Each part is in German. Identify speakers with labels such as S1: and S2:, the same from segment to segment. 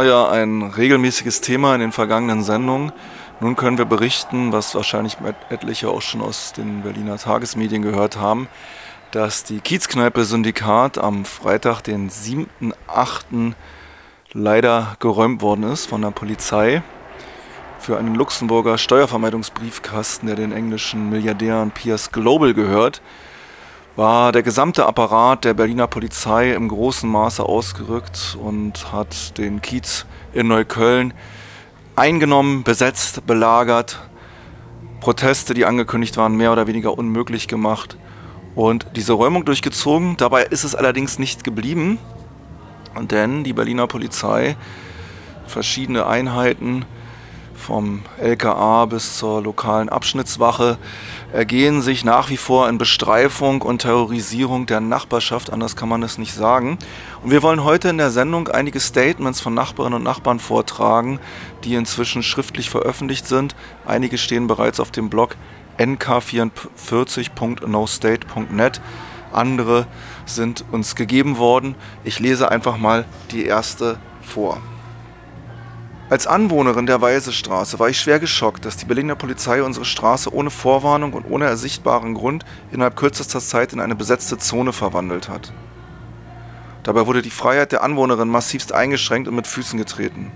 S1: Das war ja ein regelmäßiges Thema in den vergangenen Sendungen. Nun können wir berichten, was wahrscheinlich etliche auch schon aus den Berliner Tagesmedien gehört haben, dass die Kiezkneipe Syndikat am Freitag, den 7.8. leider geräumt worden ist von der Polizei für einen Luxemburger Steuervermeidungsbriefkasten, der den englischen Milliardären Piers Global gehört, war der gesamte Apparat der Berliner Polizei im großen Maße ausgerückt und hat den Kiez in Neukölln eingenommen, besetzt, belagert, Proteste, die angekündigt waren, mehr oder weniger unmöglich gemacht und diese Räumung durchgezogen. Dabei ist es allerdings nicht geblieben, denn die Berliner Polizei, verschiedene Einheiten, vom LKA bis zur lokalen Abschnittswache ergehen sich nach wie vor in Bestreifung und Terrorisierung der Nachbarschaft, anders kann man es nicht sagen. Und wir wollen heute in der Sendung einige Statements von Nachbarinnen und Nachbarn vortragen, die inzwischen schriftlich veröffentlicht sind. Einige stehen bereits auf dem Blog nk44.nostate.net. Andere sind uns gegeben worden. Ich lese einfach mal die erste vor. Als Anwohnerin der Weisestraße war ich schwer geschockt, dass die Berliner Polizei unsere Straße ohne Vorwarnung und ohne ersichtbaren Grund innerhalb kürzester Zeit in eine besetzte Zone verwandelt hat. Dabei wurde die Freiheit der Anwohnerin massivst eingeschränkt und mit Füßen getreten.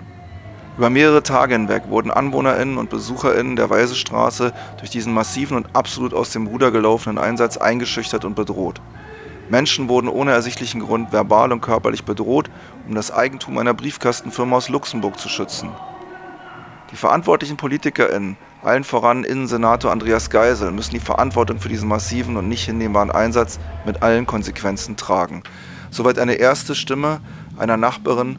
S1: Über mehrere Tage hinweg wurden AnwohnerInnen und BesucherInnen der Weisestraße durch diesen massiven und absolut aus dem Ruder gelaufenen Einsatz eingeschüchtert und bedroht. Menschen wurden ohne ersichtlichen Grund verbal und körperlich bedroht, um das Eigentum einer Briefkastenfirma aus Luxemburg zu schützen. Die verantwortlichen PolitikerInnen, allen voran Innensenator Andreas Geisel, müssen die Verantwortung für diesen massiven und nicht hinnehmbaren Einsatz mit allen Konsequenzen tragen. Soweit eine erste Stimme einer Nachbarin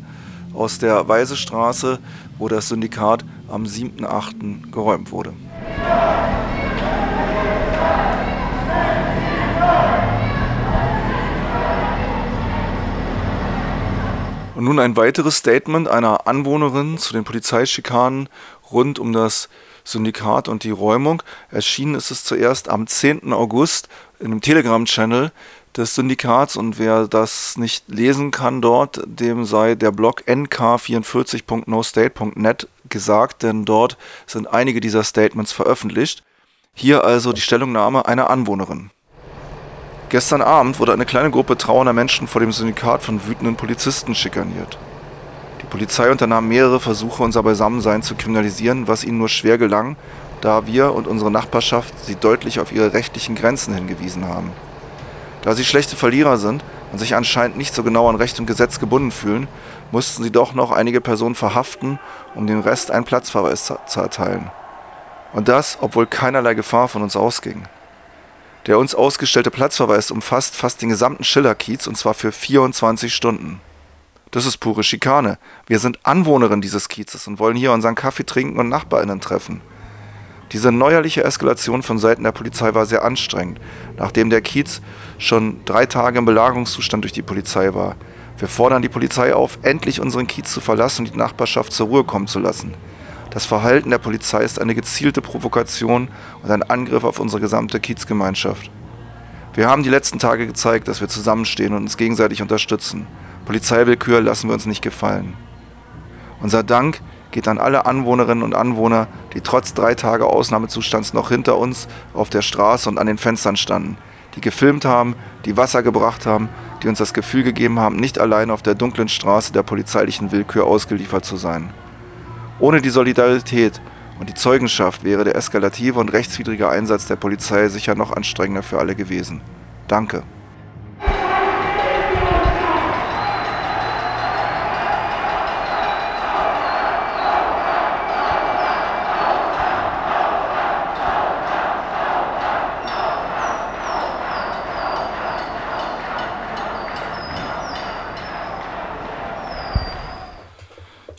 S1: aus der Weisestraße, wo das Syndikat am 7.8. geräumt wurde. Und nun ein weiteres Statement einer Anwohnerin zu den Polizeischikanen rund um das Syndikat und die Räumung. Erschienen ist es zuerst am 10. August in einem Telegram-Channel des Syndikats und wer das nicht lesen kann dort, dem sei der Blog nk44.nostate.net gesagt, denn dort sind einige dieser Statements veröffentlicht. Hier also die Stellungnahme einer Anwohnerin. Gestern Abend wurde eine kleine Gruppe trauernder Menschen vor dem Syndikat von wütenden Polizisten schikaniert. Die Polizei unternahm mehrere Versuche, unser Beisammensein zu kriminalisieren, was ihnen nur schwer gelang, da wir und unsere Nachbarschaft sie deutlich auf ihre rechtlichen Grenzen hingewiesen haben. Da sie schlechte Verlierer sind und sich anscheinend nicht so genau an Recht und Gesetz gebunden fühlen, mussten sie doch noch einige Personen verhaften, um dem Rest einen Platzverweis zu erteilen. Und das, obwohl keinerlei Gefahr von uns ausging. Der uns ausgestellte Platzverweis umfasst fast den gesamten Schillerkiez und zwar für 24 Stunden. Das ist pure Schikane. Wir sind Anwohnerin dieses Kiezes und wollen hier unseren Kaffee trinken und NachbarInnen treffen. Diese neuerliche Eskalation von Seiten der Polizei war sehr anstrengend, nachdem der Kiez schon drei Tage im Belagerungszustand durch die Polizei war. Wir fordern die Polizei auf, endlich unseren Kiez zu verlassen und die Nachbarschaft zur Ruhe kommen zu lassen. Das Verhalten der Polizei ist eine gezielte Provokation und ein Angriff auf unsere gesamte Kiezgemeinschaft. Wir haben die letzten Tage gezeigt, dass wir zusammenstehen und uns gegenseitig unterstützen. Polizeiwillkür lassen wir uns nicht gefallen. Unser Dank geht an alle Anwohnerinnen und Anwohner, die trotz drei Tage Ausnahmezustands noch hinter uns auf der Straße und an den Fenstern standen, die gefilmt haben, die Wasser gebracht haben, die uns das Gefühl gegeben haben, nicht allein auf der dunklen Straße der polizeilichen Willkür ausgeliefert zu sein. Ohne die Solidarität und die Zeugenschaft wäre der eskalative und rechtswidrige Einsatz der Polizei sicher noch anstrengender für alle gewesen. Danke.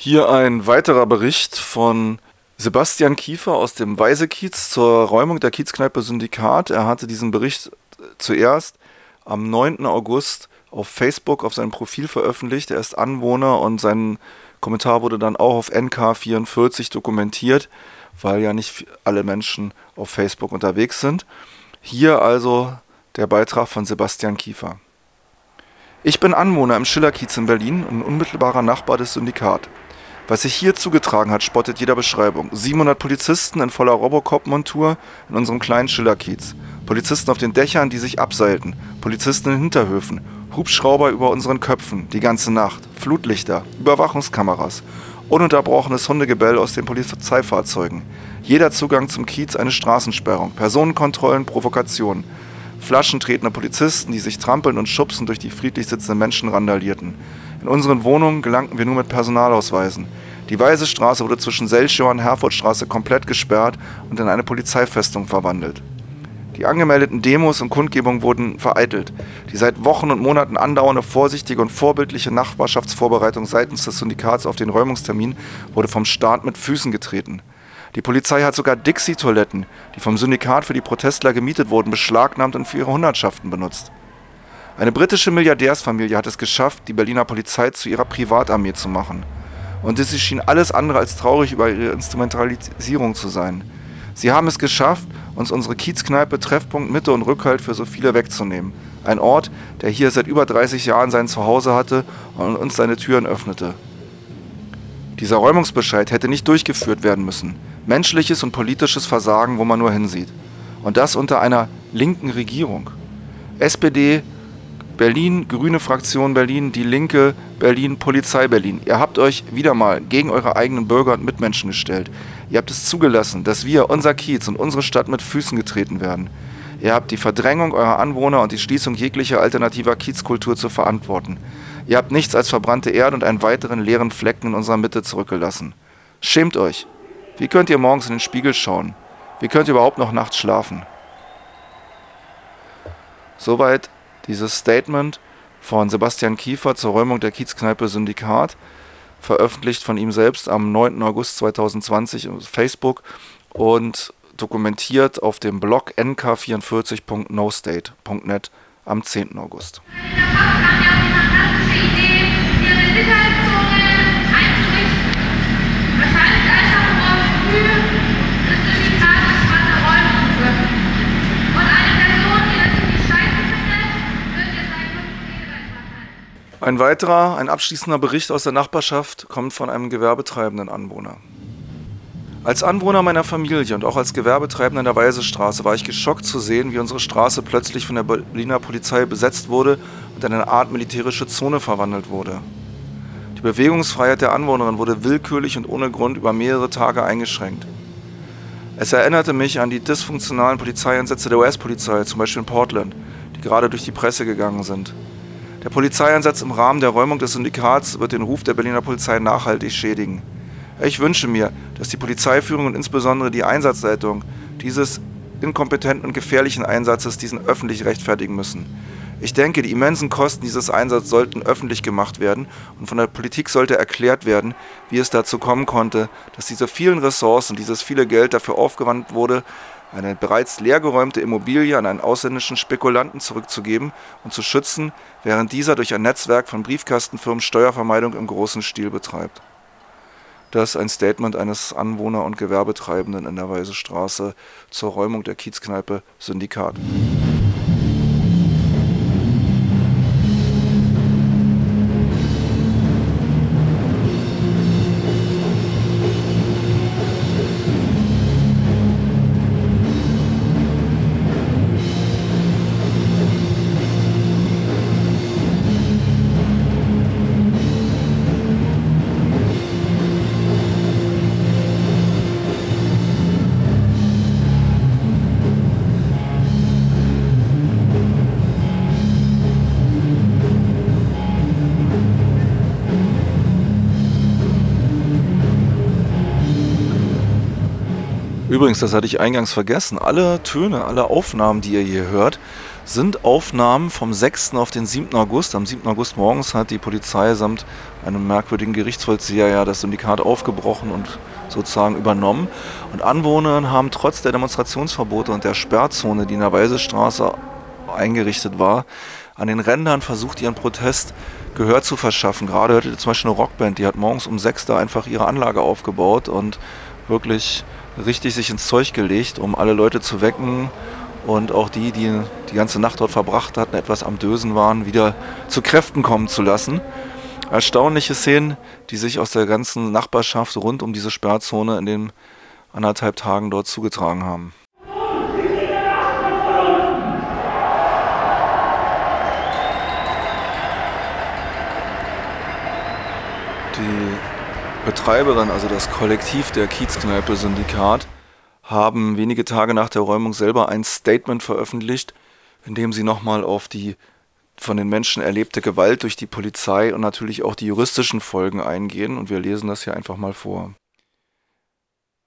S1: Hier ein weiterer Bericht von Sebastian Kiefer aus dem Weisekiez zur Räumung der Kiezkneipe Syndikat. Er hatte diesen Bericht zuerst am 9. August auf Facebook auf seinem Profil veröffentlicht. Er ist Anwohner und sein Kommentar wurde dann auch auf NK44 dokumentiert, weil ja nicht alle Menschen auf Facebook unterwegs sind. Hier also der Beitrag von Sebastian Kiefer. Ich bin Anwohner im Schillerkiez in Berlin und unmittelbarer Nachbar des Syndikat. Was sich hier zugetragen hat, spottet jeder Beschreibung. 700 Polizisten in voller Robocop-Montur in unserem kleinen Schillerkiez. Polizisten auf den Dächern, die sich abseilten. Polizisten in Hinterhöfen. Hubschrauber über unseren Köpfen, die ganze Nacht. Flutlichter, Überwachungskameras. Ununterbrochenes Hundegebell aus den Polizeifahrzeugen. Jeder Zugang zum Kiez eine Straßensperrung. Personenkontrollen, Provokationen. Flaschentretende Polizisten, die sich trampeln und schubsen durch die friedlich sitzenden Menschen randalierten. In unseren Wohnungen gelangten wir nur mit Personalausweisen. Die Weiße Straße wurde zwischen Selchow und Herfordstraße komplett gesperrt und in eine Polizeifestung verwandelt. Die angemeldeten Demos und Kundgebungen wurden vereitelt. Die seit Wochen und Monaten andauernde vorsichtige und vorbildliche Nachbarschaftsvorbereitung seitens des Syndikats auf den Räumungstermin wurde vom Staat mit Füßen getreten. Die Polizei hat sogar Dixie-Toiletten, die vom Syndikat für die Protestler gemietet wurden, beschlagnahmt und für ihre Hundertschaften benutzt. Eine britische Milliardärsfamilie hat es geschafft, die Berliner Polizei zu ihrer Privatarmee zu machen. Und sie schien alles andere als traurig über ihre Instrumentalisierung zu sein. Sie haben es geschafft, uns unsere Kiezkneipe, Treffpunkt, Mitte und Rückhalt für so viele wegzunehmen. Ein Ort, der hier seit über 30 Jahren sein Zuhause hatte und uns seine Türen öffnete. Dieser Räumungsbescheid hätte nicht durchgeführt werden müssen. Menschliches und politisches Versagen, wo man nur hinsieht. Und das unter einer linken Regierung. SPD, Berlin, Grüne Fraktion Berlin, Die Linke Berlin, Polizei Berlin. Ihr habt euch wieder mal gegen eure eigenen Bürger und Mitmenschen gestellt. Ihr habt es zugelassen, dass wir, unser Kiez und unsere Stadt mit Füßen getreten werden. Ihr habt die Verdrängung eurer Anwohner und die Schließung jeglicher alternativer Kiezkultur zu verantworten. Ihr habt nichts als verbrannte Erde und einen weiteren leeren Flecken in unserer Mitte zurückgelassen. Schämt euch. Wie könnt ihr morgens in den Spiegel schauen? Wie könnt ihr überhaupt noch nachts schlafen? Soweit dieses Statement von Sebastian Kiefer zur Räumung der Kiezkneipe Syndikat, veröffentlicht von ihm selbst am 9. August 2020 auf Facebook und dokumentiert auf dem Blog nk44.nostate.net am 10. August. Ein weiterer, ein abschließender Bericht aus der Nachbarschaft kommt von einem gewerbetreibenden Anwohner. Als Anwohner meiner Familie und auch als Gewerbetreibender in der Weisestraße war ich geschockt zu sehen, wie unsere Straße plötzlich von der Berliner Polizei besetzt wurde und in eine Art militärische Zone verwandelt wurde. Die Bewegungsfreiheit der Anwohnerin wurde willkürlich und ohne Grund über mehrere Tage eingeschränkt. Es erinnerte mich an die dysfunktionalen Polizeieinsätze der US-Polizei, zum Beispiel in Portland, die gerade durch die Presse gegangen sind. Der Polizeieinsatz im Rahmen der Räumung des Syndikats wird den Ruf der Berliner Polizei nachhaltig schädigen. Ich wünsche mir, dass die Polizeiführung und insbesondere die Einsatzleitung dieses inkompetenten und gefährlichen Einsatzes diesen öffentlich rechtfertigen müssen. Ich denke, die immensen Kosten dieses Einsatzes sollten öffentlich gemacht werden und von der Politik sollte erklärt werden, wie es dazu kommen konnte, dass diese vielen Ressourcen, dieses viele Geld dafür aufgewandt wurde, eine bereits leergeräumte Immobilie an einen ausländischen Spekulanten zurückzugeben und zu schützen, während dieser durch ein Netzwerk von Briefkastenfirmen Steuervermeidung im großen Stil betreibt. Das ist ein Statement eines Anwohner- und Gewerbetreibenden in der Weiße Straße zur Räumung der Kiezkneipe Syndikat. Übrigens, das hatte ich eingangs vergessen, alle Töne, alle Aufnahmen, die ihr hier hört, sind Aufnahmen vom 6. auf den 7. August. Am 7. August morgens hat die Polizei samt einem merkwürdigen Gerichtsvollzieher ja das Syndikat aufgebrochen und sozusagen übernommen. Und Anwohner haben trotz der Demonstrationsverbote und der Sperrzone, die in der Weisestraße eingerichtet war, an den Rändern versucht, ihren Protest Gehör zu verschaffen. Gerade hörte zum Beispiel eine Rockband, die hat morgens um 6 da einfach ihre Anlage aufgebaut und wirklich richtig sich ins Zeug gelegt, um alle Leute zu wecken und auch die, die die ganze Nacht dort verbracht hatten, etwas am Dösen waren, wieder zu Kräften kommen zu lassen. Erstaunliche Szenen, die sich aus der ganzen Nachbarschaft rund um diese Sperrzone in den anderthalb Tagen dort zugetragen haben. Betreiberin, also das Kollektiv der Kiezkneipe-Syndikat, haben wenige Tage nach der Räumung selber ein Statement veröffentlicht, in dem sie nochmal auf die von den Menschen erlebte Gewalt durch die Polizei und natürlich auch die juristischen Folgen eingehen. Und wir lesen das hier einfach mal vor.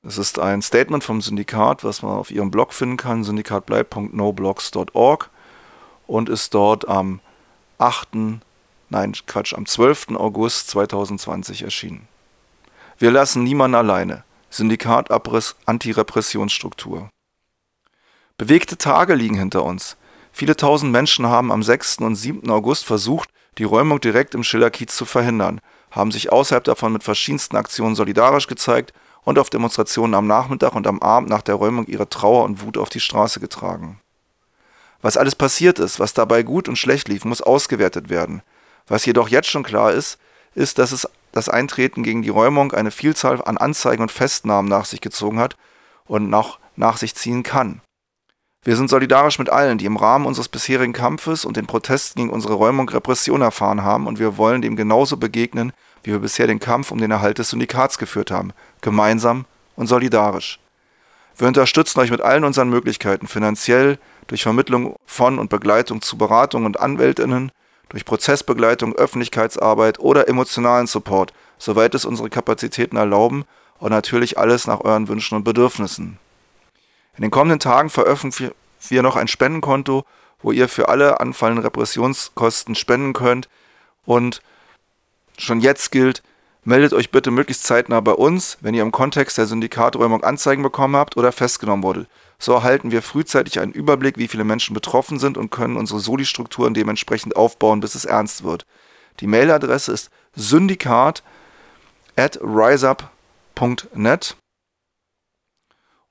S1: Es ist ein Statement vom Syndikat, was man auf ihrem Blog finden kann, syndikatbleib.noblogs.org und ist dort am 8., nein, Quatsch, am 12. August 2020 erschienen. Wir lassen niemanden alleine. Syndikatabriss Antirepressionsstruktur. Bewegte Tage liegen hinter uns. Viele tausend Menschen haben am 6. und 7. August versucht, die Räumung direkt im Schillerkiez zu verhindern, haben sich außerhalb davon mit verschiedensten Aktionen solidarisch gezeigt und auf Demonstrationen am Nachmittag und am Abend nach der Räumung ihre Trauer und Wut auf die Straße getragen. Was alles passiert ist, was dabei gut und schlecht lief, muss ausgewertet werden. Was jedoch jetzt schon klar ist, ist, dass es das Eintreten gegen die Räumung eine Vielzahl an Anzeigen und Festnahmen nach sich gezogen hat und noch nach sich ziehen kann. Wir sind solidarisch mit allen, die im Rahmen unseres bisherigen Kampfes und den Protesten gegen unsere Räumung Repression erfahren haben und wir wollen dem genauso begegnen, wie wir bisher den Kampf um den Erhalt des Syndikats geführt haben, gemeinsam und solidarisch. Wir unterstützen euch mit allen unseren Möglichkeiten, finanziell, durch Vermittlung von und Begleitung zu Beratung und Anwältinnen, durch Prozessbegleitung, Öffentlichkeitsarbeit oder emotionalen Support, soweit es unsere Kapazitäten erlauben und natürlich alles nach euren Wünschen und Bedürfnissen. In den kommenden Tagen veröffentlichen wir noch ein Spendenkonto, wo ihr für alle anfallenden Repressionskosten spenden könnt. Und schon jetzt gilt, meldet euch bitte möglichst zeitnah bei uns, wenn ihr im Kontext der Syndikaträumung Anzeigen bekommen habt oder festgenommen wurdet. So erhalten wir frühzeitig einen Überblick, wie viele Menschen betroffen sind und können unsere Soli-Strukturen dementsprechend aufbauen, bis es ernst wird. Die Mailadresse ist syndikat at riseup.net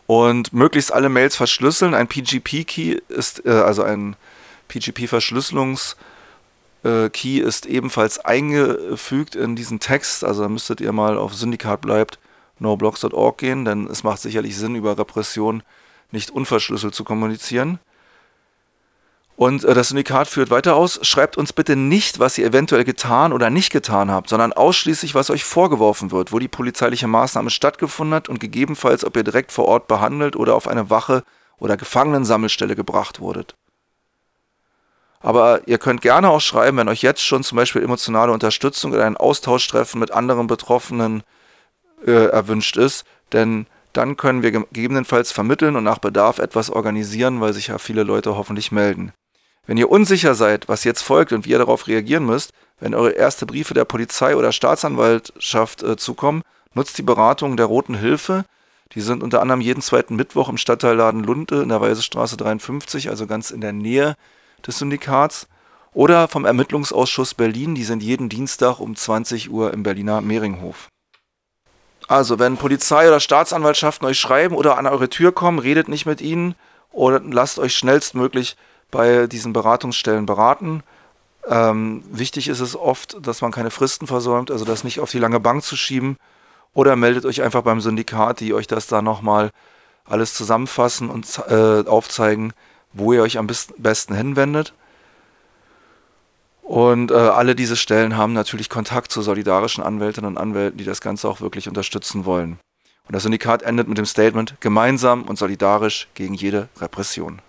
S1: und möglichst alle Mails verschlüsseln. Ein PGP-Key ist, äh, also ein PGP-Verschlüsselungs- äh, ist ebenfalls eingefügt in diesen Text, also da müsstet ihr mal auf Syndikat gehen, denn es macht sicherlich Sinn, über Repression nicht unverschlüsselt zu kommunizieren. Und äh, das Syndikat führt weiter aus, schreibt uns bitte nicht, was ihr eventuell getan oder nicht getan habt, sondern ausschließlich, was euch vorgeworfen wird, wo die polizeiliche Maßnahme stattgefunden hat und gegebenenfalls, ob ihr direkt vor Ort behandelt oder auf eine Wache oder Gefangenensammelstelle gebracht wurdet. Aber ihr könnt gerne auch schreiben, wenn euch jetzt schon zum Beispiel emotionale Unterstützung oder ein Austauschtreffen mit anderen Betroffenen äh, erwünscht ist, denn dann können wir gegebenenfalls vermitteln und nach Bedarf etwas organisieren, weil sich ja viele Leute hoffentlich melden. Wenn ihr unsicher seid, was jetzt folgt und wie ihr darauf reagieren müsst, wenn eure erste Briefe der Polizei oder Staatsanwaltschaft äh, zukommen, nutzt die Beratung der Roten Hilfe. Die sind unter anderem jeden zweiten Mittwoch im Stadtteilladen Lunte in der Weisestraße 53, also ganz in der Nähe des Syndikats. Oder vom Ermittlungsausschuss Berlin, die sind jeden Dienstag um 20 Uhr im Berliner Mehringhof. Also, wenn Polizei oder Staatsanwaltschaften euch schreiben oder an eure Tür kommen, redet nicht mit ihnen oder lasst euch schnellstmöglich bei diesen Beratungsstellen beraten. Ähm, wichtig ist es oft, dass man keine Fristen versäumt, also das nicht auf die lange Bank zu schieben. Oder meldet euch einfach beim Syndikat, die euch das da nochmal alles zusammenfassen und äh, aufzeigen, wo ihr euch am besten hinwendet. Und äh, alle diese Stellen haben natürlich Kontakt zu solidarischen Anwältinnen und Anwälten, die das Ganze auch wirklich unterstützen wollen. Und das Syndikat endet mit dem Statement gemeinsam und solidarisch gegen jede Repression.